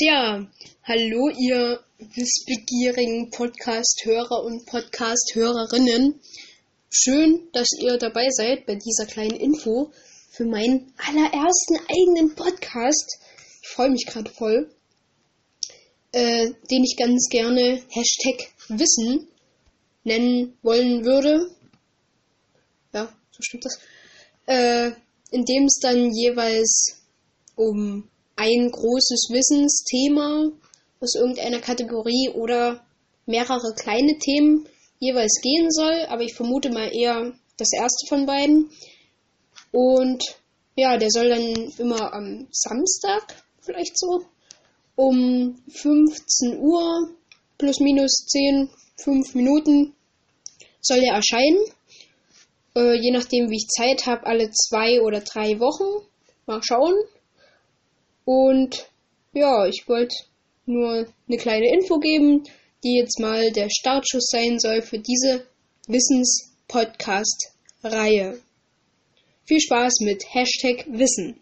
Tja, hallo ihr wissbegierigen Podcast-Hörer und Podcast-Hörerinnen. Schön, dass ihr dabei seid bei dieser kleinen Info für meinen allerersten eigenen Podcast. Ich freue mich gerade voll. Äh, den ich ganz gerne Hashtag Wissen nennen wollen würde. Ja, so stimmt das. Äh, in dem es dann jeweils um ein großes Wissensthema aus irgendeiner Kategorie oder mehrere kleine Themen jeweils gehen soll, aber ich vermute mal eher das erste von beiden. Und ja, der soll dann immer am Samstag vielleicht so um 15 Uhr plus minus 10, 5 Minuten soll er erscheinen. Äh, je nachdem, wie ich Zeit habe, alle zwei oder drei Wochen. Mal schauen. Und ja, ich wollte nur eine kleine Info geben, die jetzt mal der Startschuss sein soll für diese Wissens-Podcast-Reihe. Viel Spaß mit Hashtag Wissen.